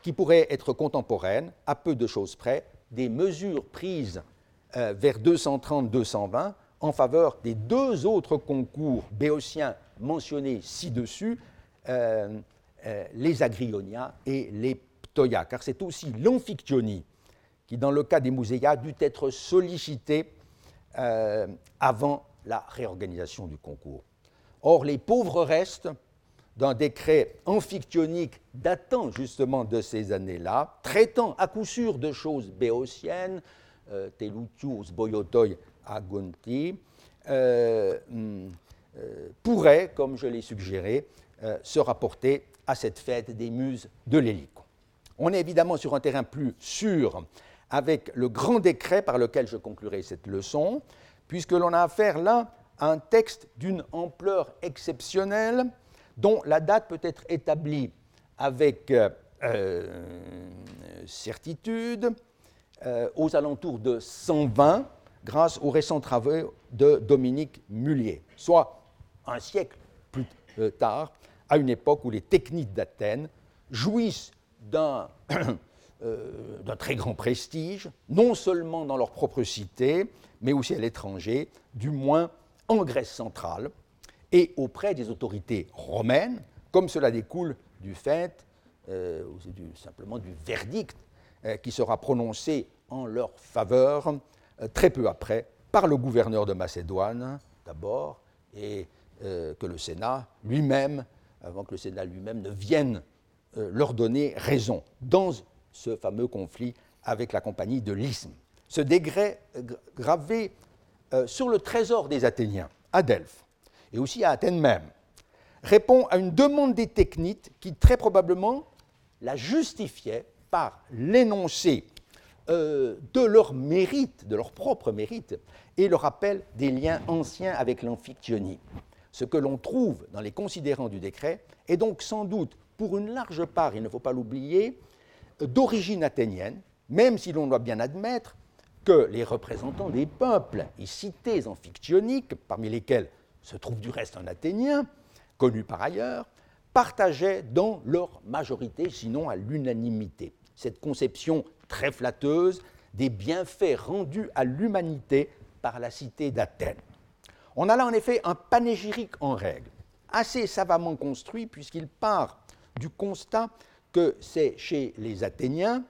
qui pourrait être contemporaine, à peu de choses près, des mesures prises euh, vers 230-220 en faveur des deux autres concours béotiens mentionnés ci-dessus, euh, euh, les Agrionia et les Ptoia, car c'est aussi l'Amphiktyonie qui, dans le cas des Muséas, dut être sollicité avant la réorganisation du concours. Or, les pauvres restes d'un décret amphictyonique datant justement de ces années-là, traitant à coup sûr de choses béotiennes, euh, Telutius boyotoi agunti, euh, hmm, euh, pourrait, comme je l'ai suggéré, euh, se rapporter à cette fête des muses de l'hélico. On est évidemment sur un terrain plus sûr avec le grand décret par lequel je conclurai cette leçon, puisque l'on a affaire là un texte d'une ampleur exceptionnelle dont la date peut être établie avec euh, euh, certitude euh, aux alentours de 120 grâce aux récents travaux de Dominique Mullier, soit un siècle plus tard, à une époque où les techniques d'Athènes jouissent d'un très grand prestige, non seulement dans leur propre cité, mais aussi à l'étranger, du moins en Grèce centrale et auprès des autorités romaines, comme cela découle du fait, euh, simplement du verdict euh, qui sera prononcé en leur faveur euh, très peu après par le gouverneur de Macédoine d'abord, et que le Sénat lui-même, avant que le Sénat lui-même ne vienne leur donner raison dans ce fameux conflit avec la compagnie de l'Isthme. Ce décret gravé euh, sur le trésor des Athéniens à Delphes et aussi à Athènes même, répond à une demande des technites qui très probablement la justifiait par l'énoncé euh, de leur mérite, de leur propre mérite, et le rappel des liens anciens avec l'amphictyonie. Ce que l'on trouve dans les considérants du décret est donc sans doute, pour une large part, il ne faut pas l'oublier, d'origine athénienne, même si l'on doit bien admettre que les représentants des peuples et cités amphictyoniques, parmi lesquels se trouve du reste un Athénien, connu par ailleurs, partageaient dans leur majorité, sinon à l'unanimité, cette conception très flatteuse des bienfaits rendus à l'humanité par la cité d'Athènes. On a là en effet un panégyrique en règle, assez savamment construit puisqu'il part du constat que c'est chez les Athéniens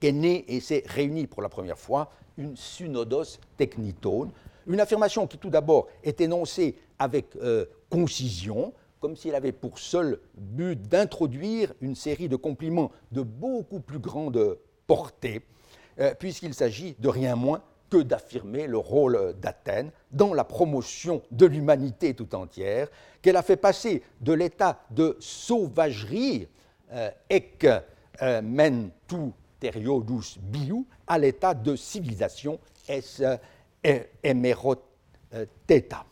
qu'est née et s'est réunie pour la première fois une synodos technitone, une affirmation qui tout d'abord est énoncée avec euh, concision, comme s'il avait pour seul but d'introduire une série de compliments de beaucoup plus grande portée, euh, puisqu'il s'agit de rien moins que d'affirmer le rôle d'Athènes dans la promotion de l'humanité tout entière, qu'elle a fait passer de l'état de sauvagerie, euh, ec euh, men tout teriodus biou à l'état de civilisation es emeroteta. Euh,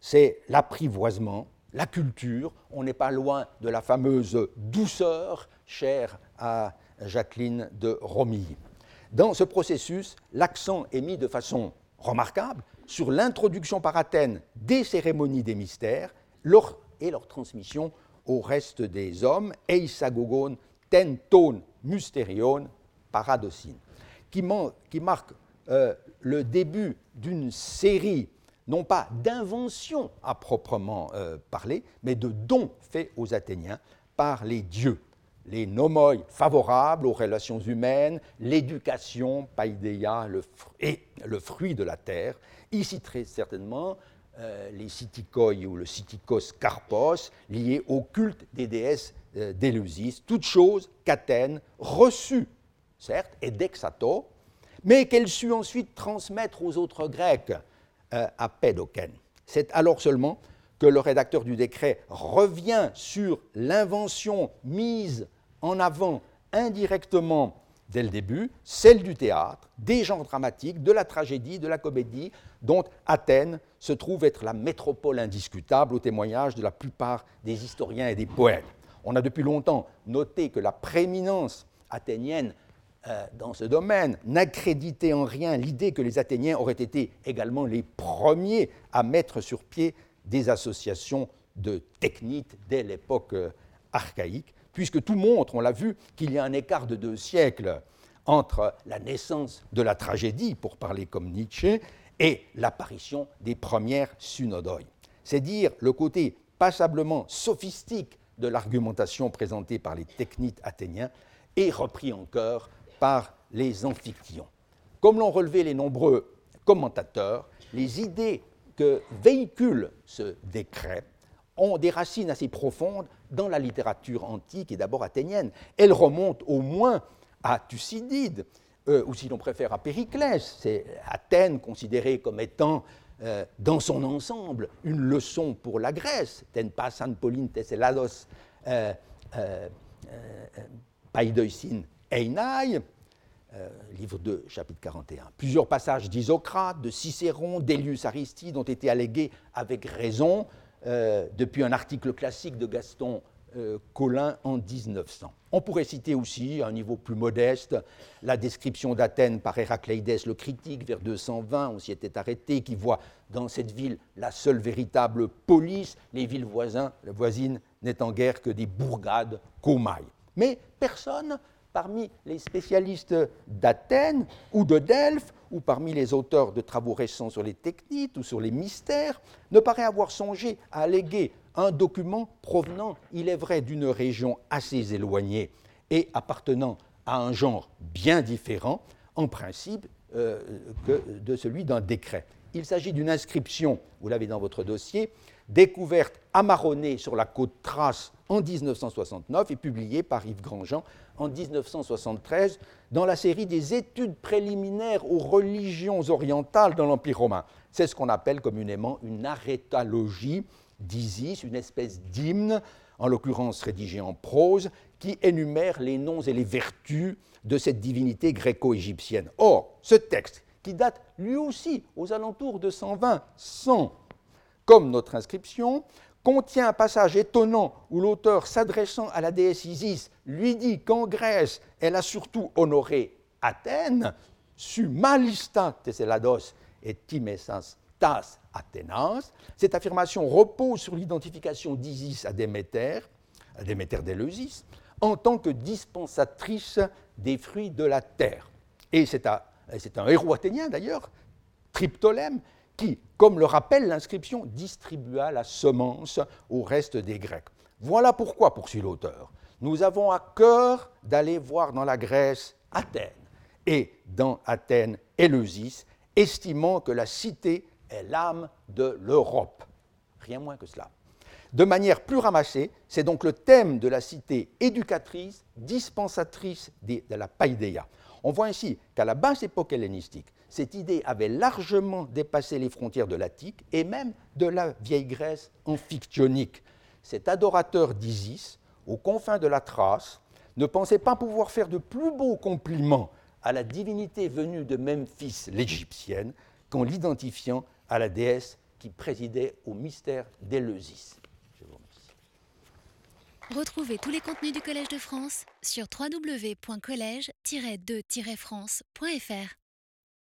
C'est l'apprivoisement, la culture. On n'est pas loin de la fameuse douceur chère à Jacqueline de Romilly. Dans ce processus, l'accent est mis de façon remarquable sur l'introduction par Athènes des cérémonies des mystères et leur transmission au reste des hommes, eisagogon ten ton mysterion qui marque euh, le début d'une série, non pas d'inventions à proprement euh, parler, mais de dons faits aux Athéniens par les dieux. Les nomoi favorables aux relations humaines, l'éducation, paideia, et le fruit de la terre. Ici, très certainement, euh, les Sitikoi ou le Sitikos Karpos, liés au culte des déesses euh, toutes choses qu'Athènes reçut, certes, et d'Exato, mais qu'elle sut ensuite transmettre aux autres Grecs euh, à Pédoken. C'est alors seulement que le rédacteur du décret revient sur l'invention mise en avant indirectement dès le début, celle du théâtre, des genres dramatiques, de la tragédie, de la comédie, dont Athènes se trouve être la métropole indiscutable au témoignage de la plupart des historiens et des poètes. On a depuis longtemps noté que la prééminence athénienne euh, dans ce domaine n'accréditait en rien l'idée que les Athéniens auraient été également les premiers à mettre sur pied des associations de technites dès l'époque euh, archaïque, puisque tout montre, on l'a vu, qu'il y a un écart de deux siècles entre la naissance de la tragédie, pour parler comme Nietzsche, et l'apparition des premières synodoi. C'est dire le côté passablement sophistique de l'argumentation présentée par les technites athéniens et repris encore par les amphictyons. Comme l'ont relevé les nombreux commentateurs, les idées que véhicule ce décret ont des racines assez profondes dans la littérature antique et d'abord athénienne. Elles remontent au moins à Thucydide, euh, ou si l'on préfère à Périclès. C'est Athènes considérée comme étant euh, dans son ensemble une leçon pour la Grèce. Ten passan polin teselados euh, euh, livre 2, chapitre 41. Plusieurs passages d'Isocrate, de Cicéron, d'Elius Aristide ont été allégués avec raison depuis un article classique de Gaston euh, Colin en 1900. On pourrait citer aussi, à un niveau plus modeste, la description d'Athènes par Héracléidès le critique vers 220, on s'y était arrêté, qui voit dans cette ville la seule véritable police, les villes voisines n'étant guère que des bourgades comailles. Mais personne parmi les spécialistes d'Athènes ou de Delphes, ou parmi les auteurs de travaux récents sur les techniques ou sur les mystères, ne paraît avoir songé à alléguer un document provenant, il est vrai, d'une région assez éloignée et appartenant à un genre bien différent, en principe, euh, que de celui d'un décret. Il s'agit d'une inscription, vous l'avez dans votre dossier, découverte à Maronnay sur la côte Thrace en 1969 et publiée par Yves Grandjean en 1973 dans la série des études préliminaires aux religions orientales dans l'Empire romain. C'est ce qu'on appelle communément une arétalogie d'Isis, une espèce d'hymne, en l'occurrence rédigé en prose, qui énumère les noms et les vertus de cette divinité gréco-égyptienne. Or, ce texte, qui date lui aussi aux alentours de 120-100, comme notre inscription, contient un passage étonnant où l'auteur, s'adressant à la déesse Isis, lui dit qu'en Grèce, elle a surtout honoré Athènes, su malista teselados et timesas tas Athénas. Cette affirmation repose sur l'identification d'Isis à Déméter, à Déméter d'Éleusis, en tant que dispensatrice des fruits de la terre. Et c'est un héros athénien d'ailleurs, Triptolème, qui, comme le rappelle l'inscription, distribua la semence au reste des Grecs. Voilà pourquoi, poursuit l'auteur, nous avons à cœur d'aller voir dans la Grèce Athènes et dans Athènes Éleusis, estimant que la cité est l'âme de l'Europe. Rien moins que cela. De manière plus ramassée, c'est donc le thème de la cité éducatrice, dispensatrice de la païdéia. On voit ainsi qu'à la basse époque hellénistique, cette idée avait largement dépassé les frontières de l'Attique et même de la vieille Grèce amphictyonique. Cet adorateur d'Isis, aux confins de la Thrace, ne pensait pas pouvoir faire de plus beaux compliments à la divinité venue de Memphis, l'Égyptienne, qu'en l'identifiant à la déesse qui présidait au mystère d'Éleusis. Retrouvez tous les contenus du Collège de France sur www.colège-2-france.fr.